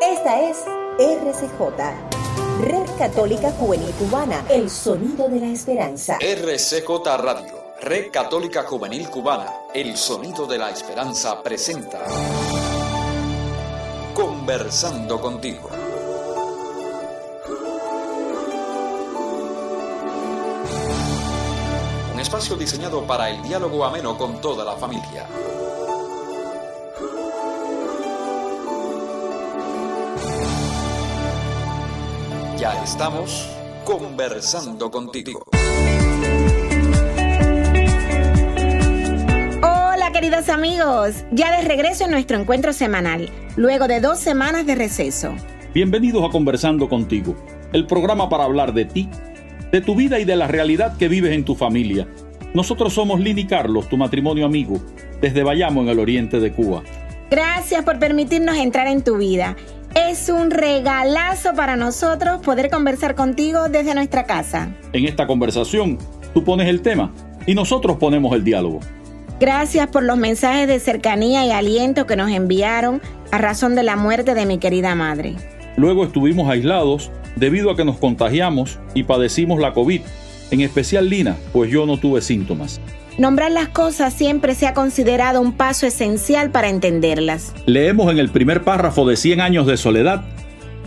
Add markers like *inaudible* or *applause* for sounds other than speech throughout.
Esta es RCJ Red Católica Juvenil Cubana, el sonido de la esperanza. RCJ Radio, Red Católica Juvenil Cubana, el sonido de la esperanza presenta Conversando contigo. Espacio diseñado para el diálogo ameno con toda la familia. Ya estamos conversando contigo. Hola queridos amigos, ya de regreso en nuestro encuentro semanal, luego de dos semanas de receso. Bienvenidos a Conversando contigo, el programa para hablar de ti, de tu vida y de la realidad que vives en tu familia. Nosotros somos Lini Carlos, tu matrimonio amigo, desde Bayamo en el oriente de Cuba. Gracias por permitirnos entrar en tu vida es un regalazo para nosotros poder conversar contigo desde nuestra casa. En esta conversación, tú pones el tema y nosotros ponemos el diálogo. Gracias por los mensajes de cercanía y aliento que nos enviaron a razón de la muerte de mi querida madre. Luego estuvimos aislados debido a que nos contagiamos y padecimos la COVID, en especial Lina, pues yo no tuve síntomas. Nombrar las cosas siempre se ha considerado un paso esencial para entenderlas. Leemos en el primer párrafo de 100 años de soledad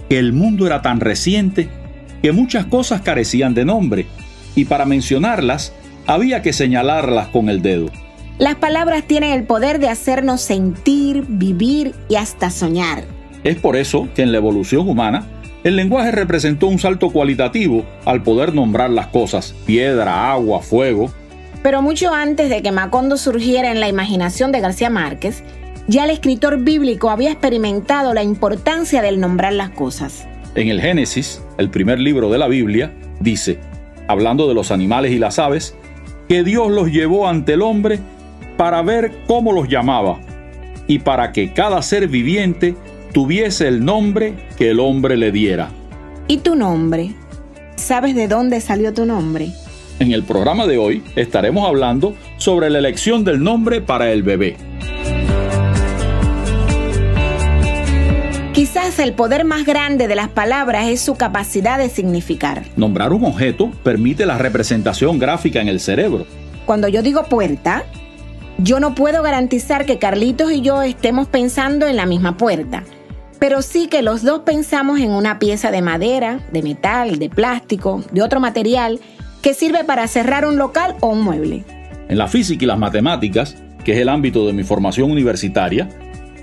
que el mundo era tan reciente que muchas cosas carecían de nombre y para mencionarlas había que señalarlas con el dedo. Las palabras tienen el poder de hacernos sentir, vivir y hasta soñar. Es por eso que en la evolución humana el lenguaje representó un salto cualitativo al poder nombrar las cosas, piedra, agua, fuego, pero mucho antes de que Macondo surgiera en la imaginación de García Márquez, ya el escritor bíblico había experimentado la importancia del nombrar las cosas. En el Génesis, el primer libro de la Biblia, dice, hablando de los animales y las aves, que Dios los llevó ante el hombre para ver cómo los llamaba y para que cada ser viviente tuviese el nombre que el hombre le diera. ¿Y tu nombre? ¿Sabes de dónde salió tu nombre? En el programa de hoy estaremos hablando sobre la elección del nombre para el bebé. Quizás el poder más grande de las palabras es su capacidad de significar. Nombrar un objeto permite la representación gráfica en el cerebro. Cuando yo digo puerta, yo no puedo garantizar que Carlitos y yo estemos pensando en la misma puerta, pero sí que los dos pensamos en una pieza de madera, de metal, de plástico, de otro material que sirve para cerrar un local o un mueble. En la física y las matemáticas, que es el ámbito de mi formación universitaria,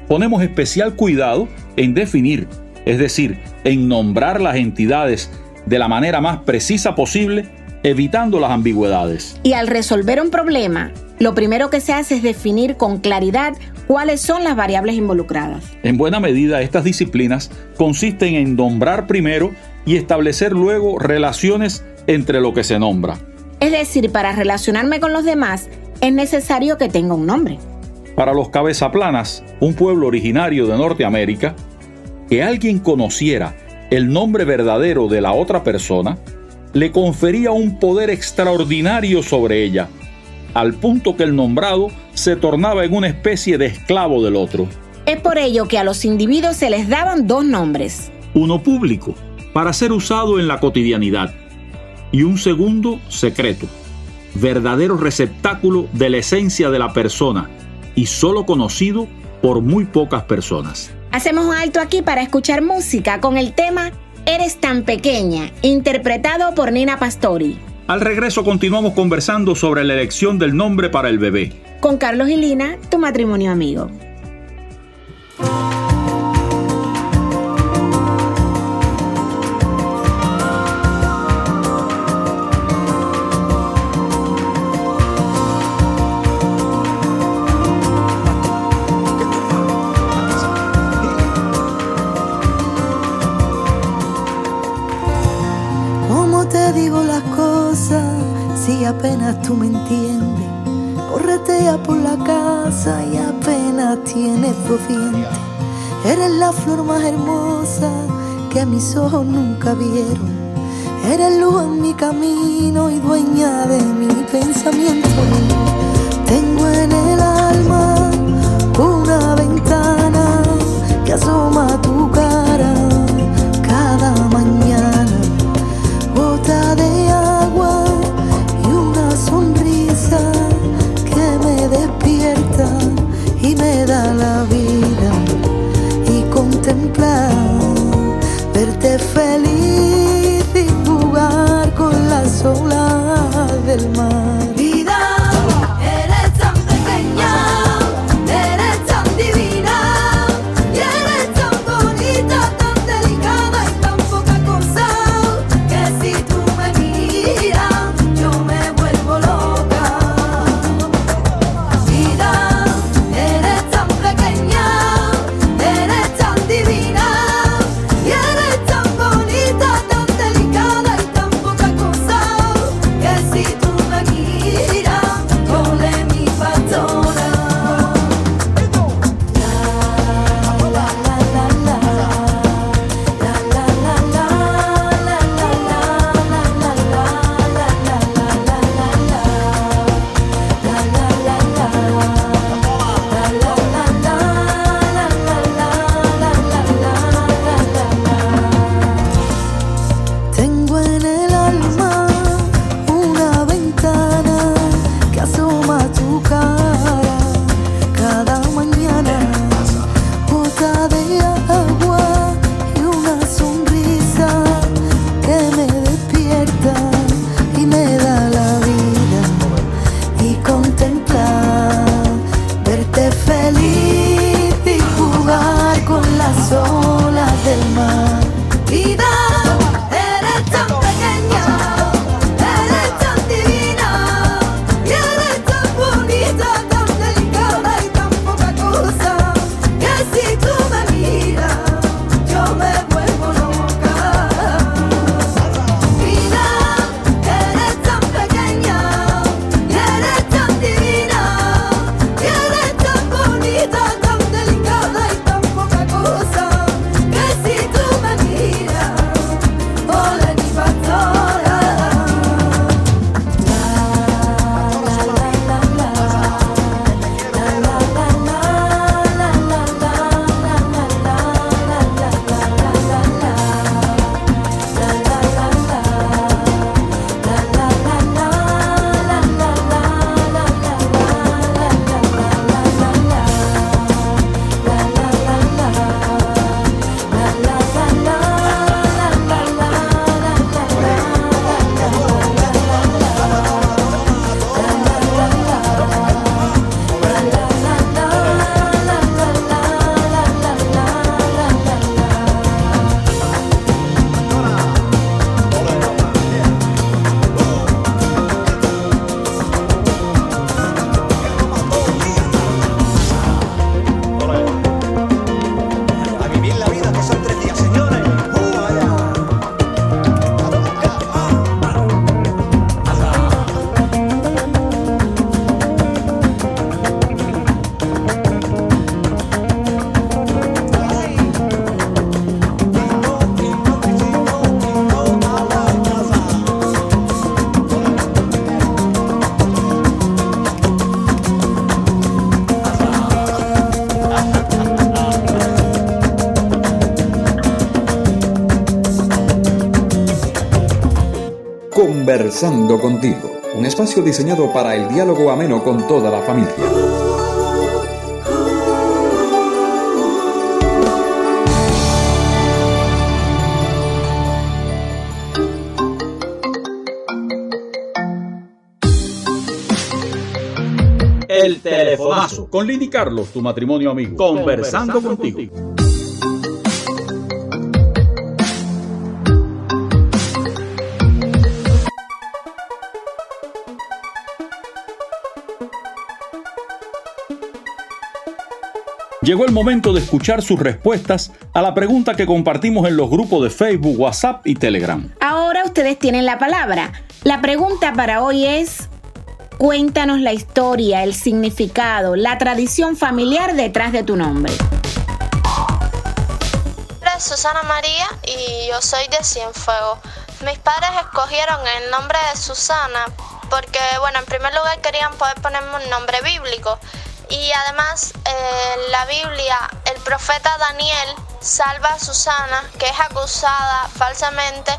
ponemos especial cuidado en definir, es decir, en nombrar las entidades de la manera más precisa posible, evitando las ambigüedades. Y al resolver un problema, lo primero que se hace es definir con claridad cuáles son las variables involucradas. En buena medida, estas disciplinas consisten en nombrar primero y establecer luego relaciones entre lo que se nombra. Es decir, para relacionarme con los demás es necesario que tenga un nombre. Para los cabezaplanas, un pueblo originario de Norteamérica, que alguien conociera el nombre verdadero de la otra persona, le confería un poder extraordinario sobre ella, al punto que el nombrado se tornaba en una especie de esclavo del otro. Es por ello que a los individuos se les daban dos nombres. Uno público, para ser usado en la cotidianidad, y un segundo secreto, verdadero receptáculo de la esencia de la persona y solo conocido por muy pocas personas. Hacemos un alto aquí para escuchar música con el tema Eres tan pequeña, interpretado por Nina Pastori. Al regreso continuamos conversando sobre la elección del nombre para el bebé. Con Carlos y Lina, tu matrimonio amigo. apenas tú me entiendes. Corretea por la casa y apenas tienes dos dientes. Eres la flor más hermosa que mis ojos nunca vieron. Eres luz en mi camino y dueña de mi pensamiento. Tengo en el alma una ventana que asoma tu cara. 走了。Conversando contigo, un espacio diseñado para el diálogo ameno con toda la familia. El telefonazo con Lini Carlos, tu matrimonio amigo. Conversando, contigo. Llegó el momento de escuchar sus respuestas a la pregunta que compartimos en los grupos de Facebook, WhatsApp y Telegram. Ahora ustedes tienen la palabra. La pregunta para hoy es, cuéntanos la historia, el significado, la tradición familiar detrás de tu nombre. Hola, Susana María y yo soy de Cienfuegos. Mis padres escogieron el nombre de Susana porque, bueno, en primer lugar querían poder ponerme un nombre bíblico y además eh, la Biblia el profeta Daniel salva a Susana que es acusada falsamente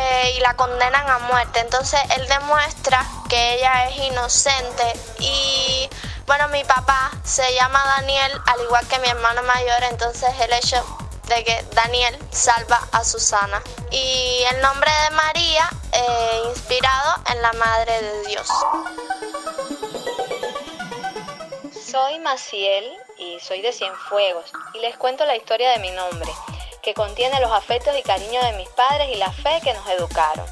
eh, y la condenan a muerte. Entonces él demuestra que ella es inocente y bueno, mi papá se llama Daniel al igual que mi hermano mayor, entonces el hecho de que Daniel salva a Susana. Y el nombre de María, eh, inspirado en la Madre de Dios. Soy Maciel y soy de Cienfuegos y les cuento la historia de mi nombre, que contiene los afectos y cariños de mis padres y la fe que nos educaron.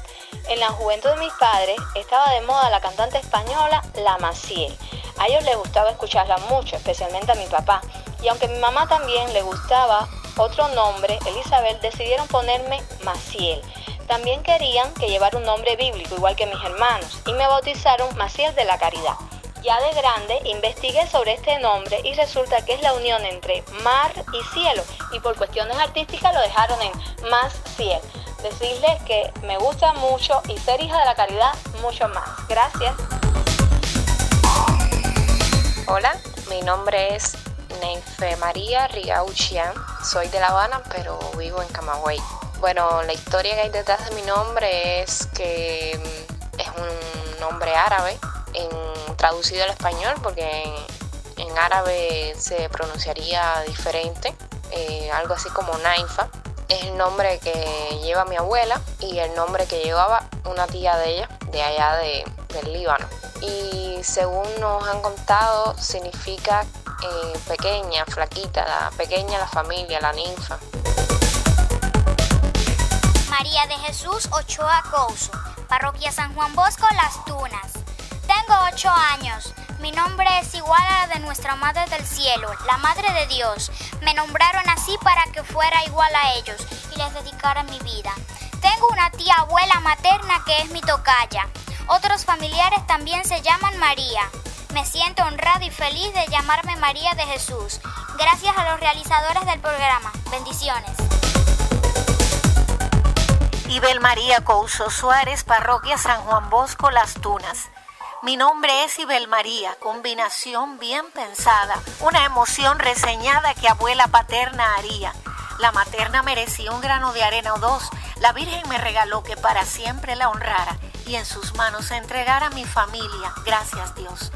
En la juventud de mis padres estaba de moda la cantante española La Maciel. A ellos les gustaba escucharla mucho, especialmente a mi papá. Y aunque mi mamá también le gustaba otro nombre, Elizabeth, decidieron ponerme Maciel. También querían que llevara un nombre bíblico, igual que mis hermanos, y me bautizaron Maciel de la Caridad. Ya de grande investigué sobre este nombre y resulta que es la unión entre mar y cielo, y por cuestiones artísticas lo dejaron en Maciel. Decirles que me gusta mucho y ser hija de la caridad mucho más. Gracias. Hola, mi nombre es Neife María Rigauchian. Soy de La Habana, pero vivo en Camagüey. Bueno, la historia que hay detrás de mi nombre es que mm, es un nombre árabe, en, traducido al español, porque en, árabe se pronunciaría diferente, eh, algo así como Naifa. Es el nombre que lleva mi abuela y el nombre que llevaba una tía de ella, de allá de, del Líbano. Y según nos han contado, significa eh, pequeña, flaquita, la pequeña la familia, la ninfa. María de Jesús Ochoa Couso, Parroquia San Juan Bosco, Las Tunas. Tengo ocho años. Mi nombre es igual a la de nuestra Madre del Cielo, la Madre de Dios. Me nombraron así para que fuera igual a ellos y les dedicara mi vida. Tengo una tía abuela materna que es mi tocaya. Otros familiares también se llaman María. Me siento honrado y feliz de llamarme María de Jesús. Gracias a los realizadores del programa. Bendiciones. Ibel María Couso Suárez, Parroquia San Juan Bosco, Las Tunas. Mi nombre es Ibel María, combinación bien pensada, una emoción reseñada que abuela paterna haría. La materna merecía un grano de arena o dos. La Virgen me regaló que para siempre la honrara y en sus manos entregara mi familia. Gracias Dios.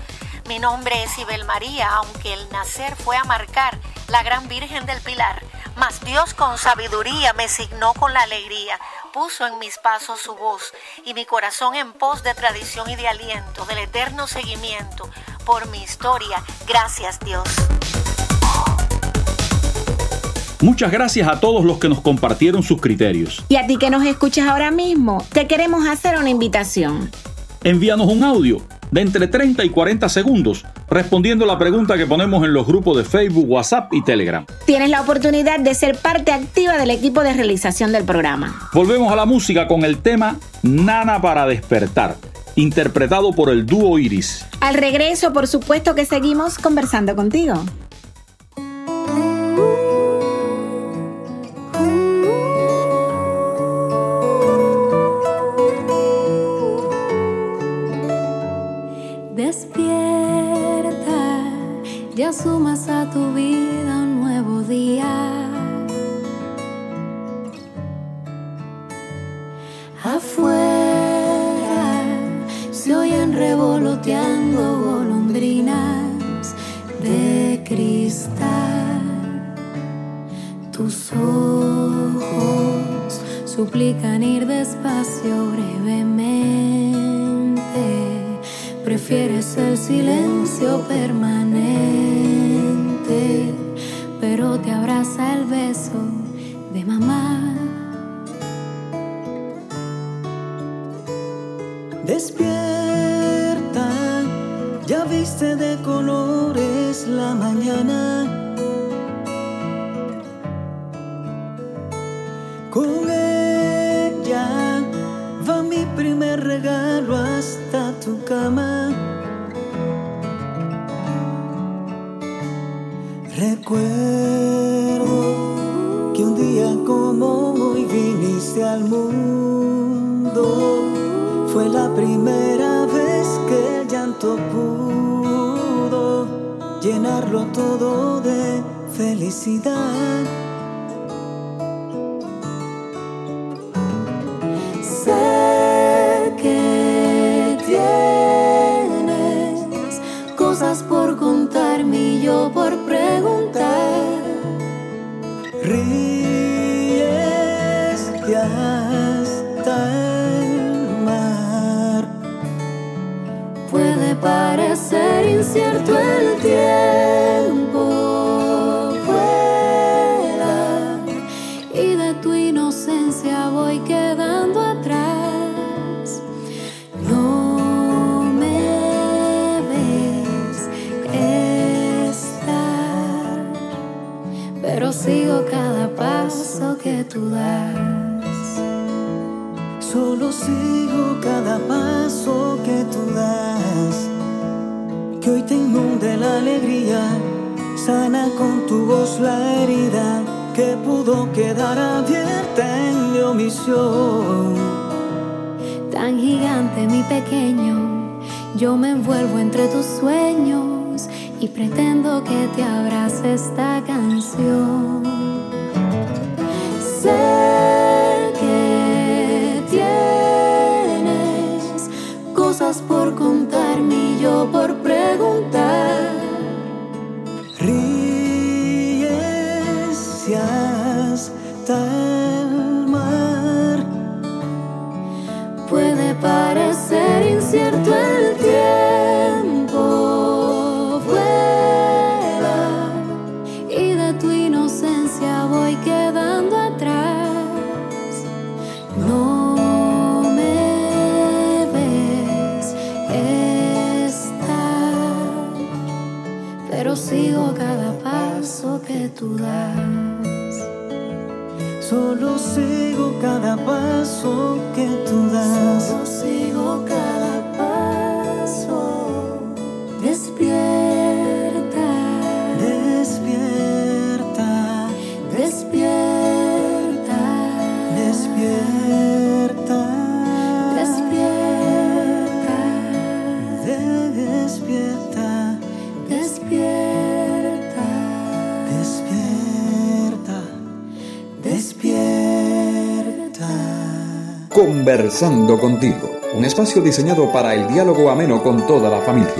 Mi nombre es Ibel María, aunque el nacer fue a marcar la gran Virgen del Pilar. Mas Dios con sabiduría me signó con la alegría, puso en mis pasos su voz y mi corazón en pos de tradición y de aliento, del eterno seguimiento. Por mi historia, gracias Dios. Muchas gracias a todos los que nos compartieron sus criterios. Y a ti que nos escuchas ahora mismo, te queremos hacer una invitación. Envíanos un audio de entre 30 y 40 segundos respondiendo la pregunta que ponemos en los grupos de Facebook, WhatsApp y Telegram. Tienes la oportunidad de ser parte activa del equipo de realización del programa. Volvemos a la música con el tema Nana para despertar, interpretado por el dúo Iris. Al regreso, por supuesto que seguimos conversando contigo. Mañana. Con ella va mi primer regalo hasta tu cama. Llenarlo todo de felicidad. Sé que tienes cosas por contarme y yo por preguntar. Ríes y hasta el mar. Puede parecer incierto el tiempo. Solo sigo cada paso que tú das. Que hoy te inunde la alegría, sana con tu voz la herida que pudo quedar abierta en mi omisión. Tan gigante mi pequeño, yo me envuelvo entre tus sueños y pretendo que te abrace esta canción. Conversando contigo, un espacio diseñado para el diálogo ameno con toda la familia.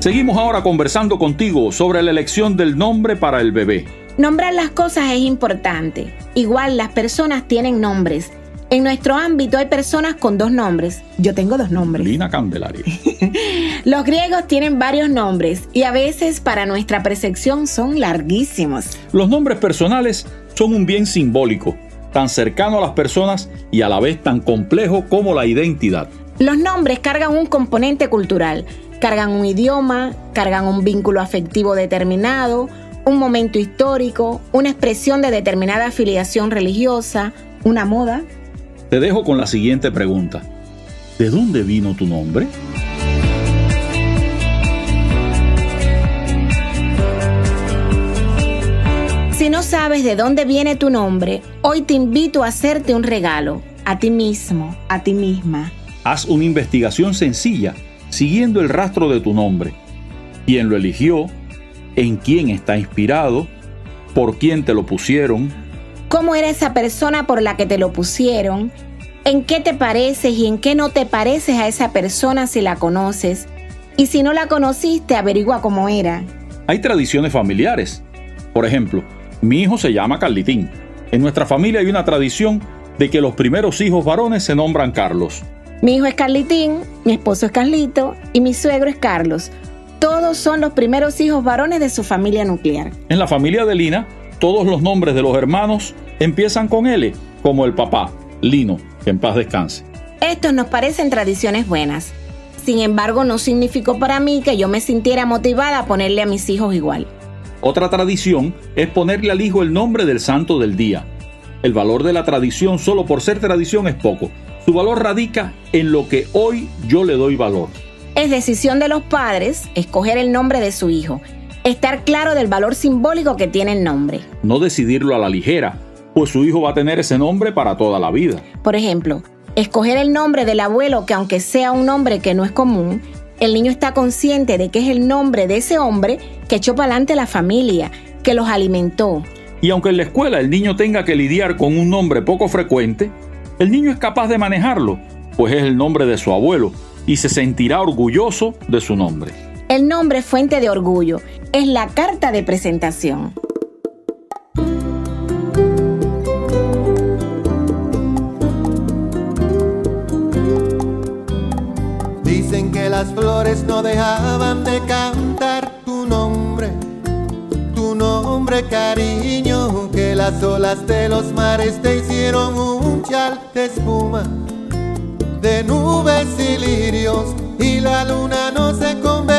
Seguimos ahora conversando contigo sobre la elección del nombre para el bebé. Nombrar las cosas es importante. Igual las personas tienen nombres. En nuestro ámbito hay personas con dos nombres. Yo tengo dos nombres. Lina Candelaria. *laughs* Los griegos tienen varios nombres y a veces para nuestra percepción son larguísimos. Los nombres personales son un bien simbólico, tan cercano a las personas y a la vez tan complejo como la identidad. Los nombres cargan un componente cultural, cargan un idioma, cargan un vínculo afectivo determinado, un momento histórico, una expresión de determinada afiliación religiosa, una moda. Te dejo con la siguiente pregunta. ¿De dónde vino tu nombre? Si no sabes de dónde viene tu nombre, hoy te invito a hacerte un regalo, a ti mismo, a ti misma. Haz una investigación sencilla, siguiendo el rastro de tu nombre. ¿Quién lo eligió? ¿En quién está inspirado? ¿Por quién te lo pusieron? ¿Cómo era esa persona por la que te lo pusieron? ¿En qué te pareces y en qué no te pareces a esa persona si la conoces? Y si no la conociste, averigua cómo era. Hay tradiciones familiares. Por ejemplo, mi hijo se llama Carlitín. En nuestra familia hay una tradición de que los primeros hijos varones se nombran Carlos. Mi hijo es Carlitín, mi esposo es Carlito y mi suegro es Carlos. Todos son los primeros hijos varones de su familia nuclear. En la familia de Lina, todos los nombres de los hermanos empiezan con L, como el papá, Lino, que en paz descanse. Estos nos parecen tradiciones buenas. Sin embargo, no significó para mí que yo me sintiera motivada a ponerle a mis hijos igual. Otra tradición es ponerle al hijo el nombre del santo del día. El valor de la tradición solo por ser tradición es poco. Su valor radica en lo que hoy yo le doy valor. Es decisión de los padres escoger el nombre de su hijo, estar claro del valor simbólico que tiene el nombre. No decidirlo a la ligera, pues su hijo va a tener ese nombre para toda la vida. Por ejemplo, escoger el nombre del abuelo que aunque sea un nombre que no es común, el niño está consciente de que es el nombre de ese hombre que echó para adelante la familia, que los alimentó. Y aunque en la escuela el niño tenga que lidiar con un nombre poco frecuente, el niño es capaz de manejarlo, pues es el nombre de su abuelo y se sentirá orgulloso de su nombre. El nombre fuente de orgullo, es la carta de presentación. Dicen que las flores no dejaban de cantar tu nombre, tu nombre cariño, que las olas de los mares te hicieron un chal de espuma, de nubes y lirios, y la luna no se convenció,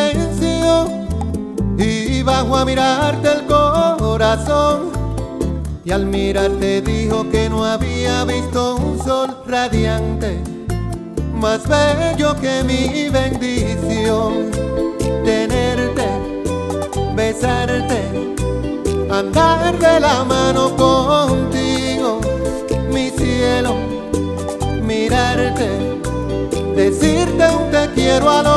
y bajó a mirarte el corazón, y al mirarte dijo que no había visto un sol radiante más bello que mi bendición. Tenerte, besarte, andar de la mano contigo, mi cielo, mirarte, decirte un te quiero al oído,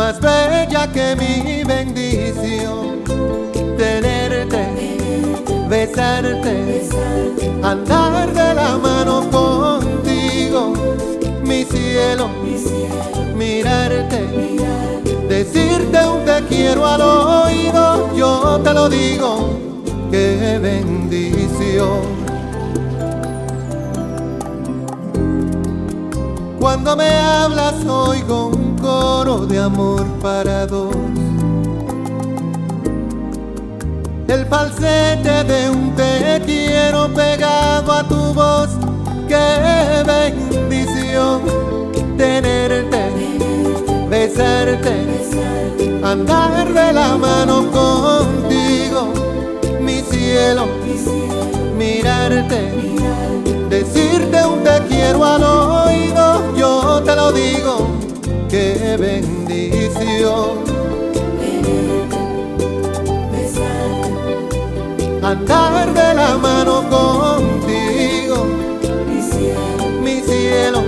más bella que mi bendición. Tenerte, besarte, andar de la mano contigo, mi cielo, mirarte, decirte un te quiero al oído, yo te lo digo, qué bendición. Cuando me hablas oigo coro de amor para dos. El falsete de un te quiero pegado a tu voz. Qué bendición tenerte, besarte, andar de la mano contigo, mi cielo, mirarte, decirte un te quiero al oído, yo te lo digo, qué bendición. Andar de la mano contigo, mi cielo,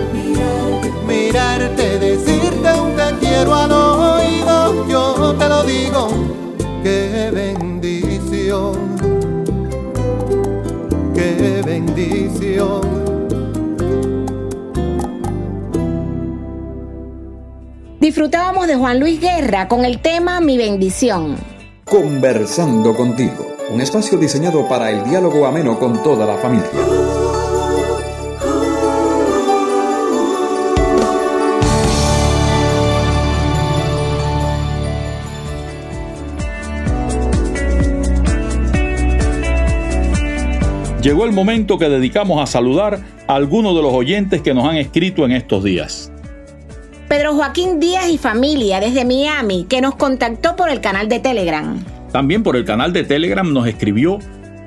mirarte, decirte un Disfrutábamos de Juan Luis Guerra con el tema Mi bendición. Conversando contigo, un espacio diseñado para el diálogo ameno con toda la familia. Llegó el momento que dedicamos a saludar a algunos de los oyentes que nos han escrito en estos días. Pedro Joaquín Díaz y familia desde Miami, que nos contactó por el canal de Telegram. También por el canal de Telegram nos escribió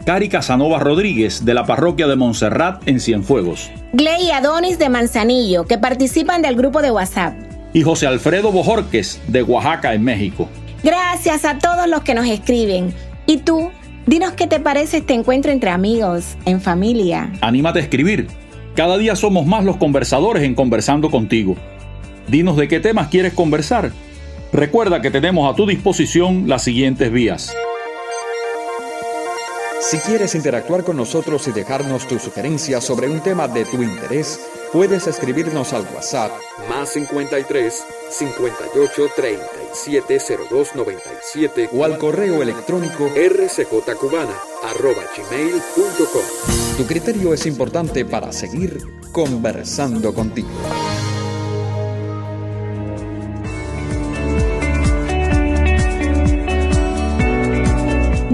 Cari Casanova Rodríguez de la parroquia de Montserrat en Cienfuegos. Gley Adonis de Manzanillo, que participan del grupo de WhatsApp. Y José Alfredo Bojorques de Oaxaca en México. Gracias a todos los que nos escriben. ¿Y tú? Dinos qué te parece este encuentro entre amigos, en familia. Anímate a escribir. Cada día somos más los conversadores en Conversando contigo. Dinos de qué temas quieres conversar. Recuerda que tenemos a tu disposición las siguientes vías. Si quieres interactuar con nosotros y dejarnos tu sugerencia sobre un tema de tu interés, Puedes escribirnos al WhatsApp más 53 58 37 02 97 o al correo electrónico rcjcubana arroba gmail.com. Tu criterio es importante para seguir conversando contigo.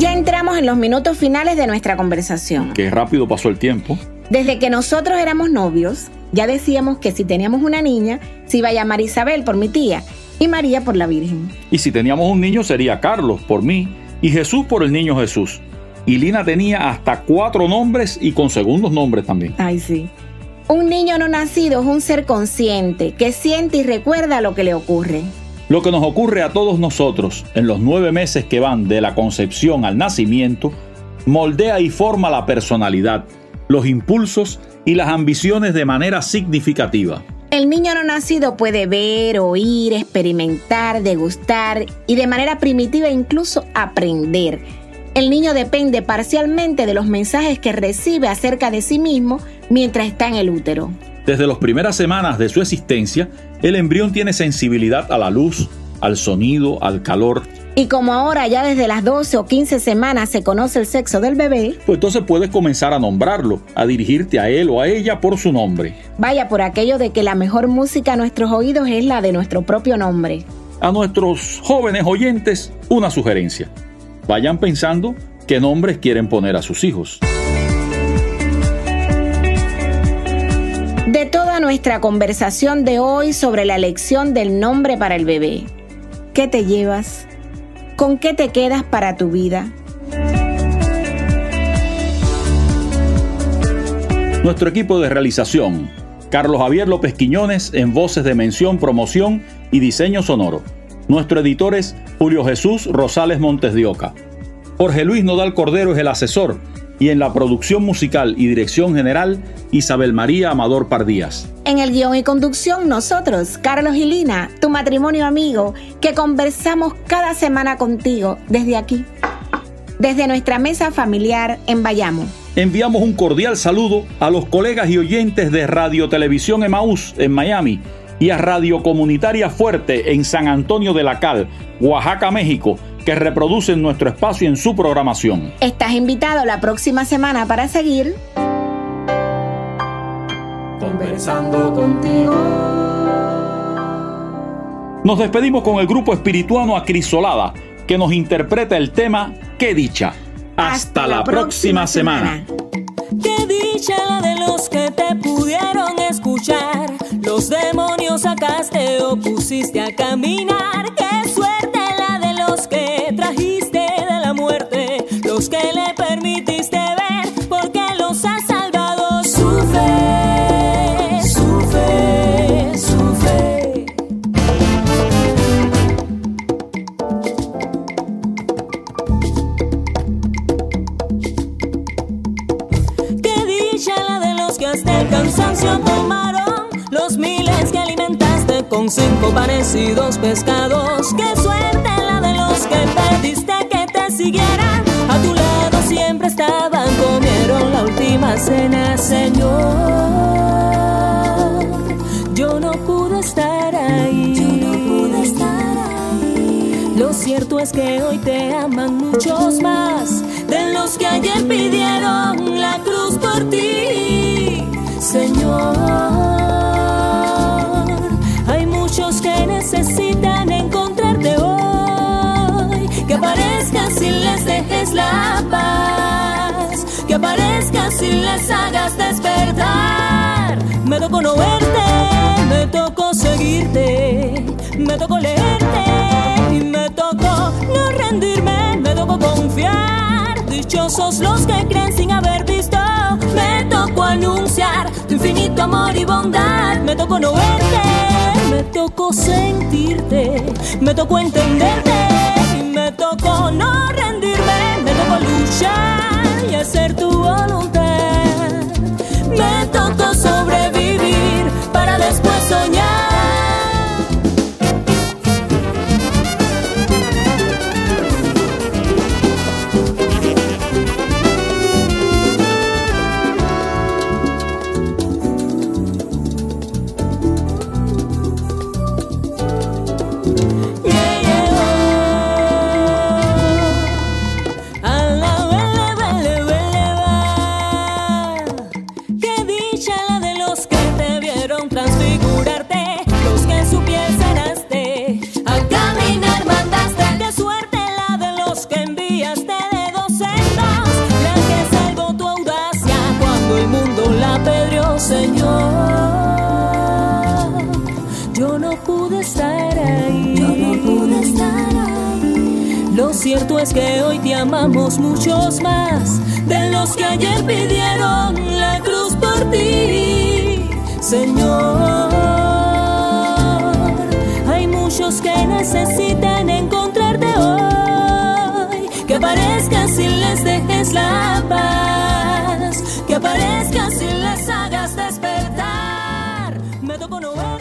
Ya entramos en los minutos finales de nuestra conversación. Qué rápido pasó el tiempo. Desde que nosotros éramos novios, ya decíamos que si teníamos una niña, se iba a llamar Isabel por mi tía y María por la Virgen. Y si teníamos un niño sería Carlos por mí y Jesús por el niño Jesús. Y Lina tenía hasta cuatro nombres y con segundos nombres también. Ay, sí. Un niño no nacido es un ser consciente que siente y recuerda lo que le ocurre. Lo que nos ocurre a todos nosotros en los nueve meses que van de la concepción al nacimiento, moldea y forma la personalidad, los impulsos y las ambiciones de manera significativa. El niño no nacido puede ver, oír, experimentar, degustar y de manera primitiva incluso aprender. El niño depende parcialmente de los mensajes que recibe acerca de sí mismo mientras está en el útero. Desde las primeras semanas de su existencia, el embrión tiene sensibilidad a la luz, al sonido, al calor. Y como ahora ya desde las 12 o 15 semanas se conoce el sexo del bebé, pues entonces puedes comenzar a nombrarlo, a dirigirte a él o a ella por su nombre. Vaya por aquello de que la mejor música a nuestros oídos es la de nuestro propio nombre. A nuestros jóvenes oyentes, una sugerencia. Vayan pensando qué nombres quieren poner a sus hijos. Nuestra conversación de hoy sobre la elección del nombre para el bebé, ¿qué te llevas? ¿Con qué te quedas para tu vida? Nuestro equipo de realización, Carlos Javier López Quiñones en voces de mención, promoción y diseño sonoro. Nuestro editor es Julio Jesús Rosales Montes de Oca. Jorge Luis Nodal Cordero es el asesor y en la producción musical y dirección general Isabel María Amador Pardías. En el guion y conducción nosotros, Carlos y Lina, tu matrimonio amigo, que conversamos cada semana contigo desde aquí, desde nuestra mesa familiar en Bayamo. Enviamos un cordial saludo a los colegas y oyentes de Radio Televisión Emaús en Miami y a Radio Comunitaria Fuerte en San Antonio de la Cal, Oaxaca, México, que reproducen nuestro espacio en su programación. Estás invitado la próxima semana para seguir conversando contigo. Nos despedimos con el grupo espirituano Acrisolada, que nos interpreta el tema Qué dicha. Hasta, la, próxima, semana. Qué dicha la de los que te pudieron escuchar. Los demonios sacaste o pusiste a caminar. Qué tomaron. Los miles que alimentaste con cinco parecidos pescados. Qué suerte la de los que pediste que te siguieran. A tu lado siempre estaban, comieron la última cena, Señor. Yo no pude estar ahí. Yo no pude estar ahí. Lo cierto es que hoy te aman muchos más de los que ayer pidieron la cruz por ti, Señor. Hay muchos que necesitan encontrarte hoy, que aparezcas y les dejes la paz, que aparezcas y les hagas despertar. Me tocó no verte, me tocó seguirte, me tocó leerte y me tocó no rendirme, me tocó confiar. Dichosos los que creen sin haber amor y bondad. Me tocó no verte, me tocó sentirte, me tocó entenderte me tocó no rendirme, cierto es que hoy te amamos muchos más de los que ayer pidieron la cruz por ti, Señor. Hay muchos que necesitan encontrarte hoy, que aparezcas y les dejes la paz, que aparezcas y les hagas despertar. Me tocó no ver.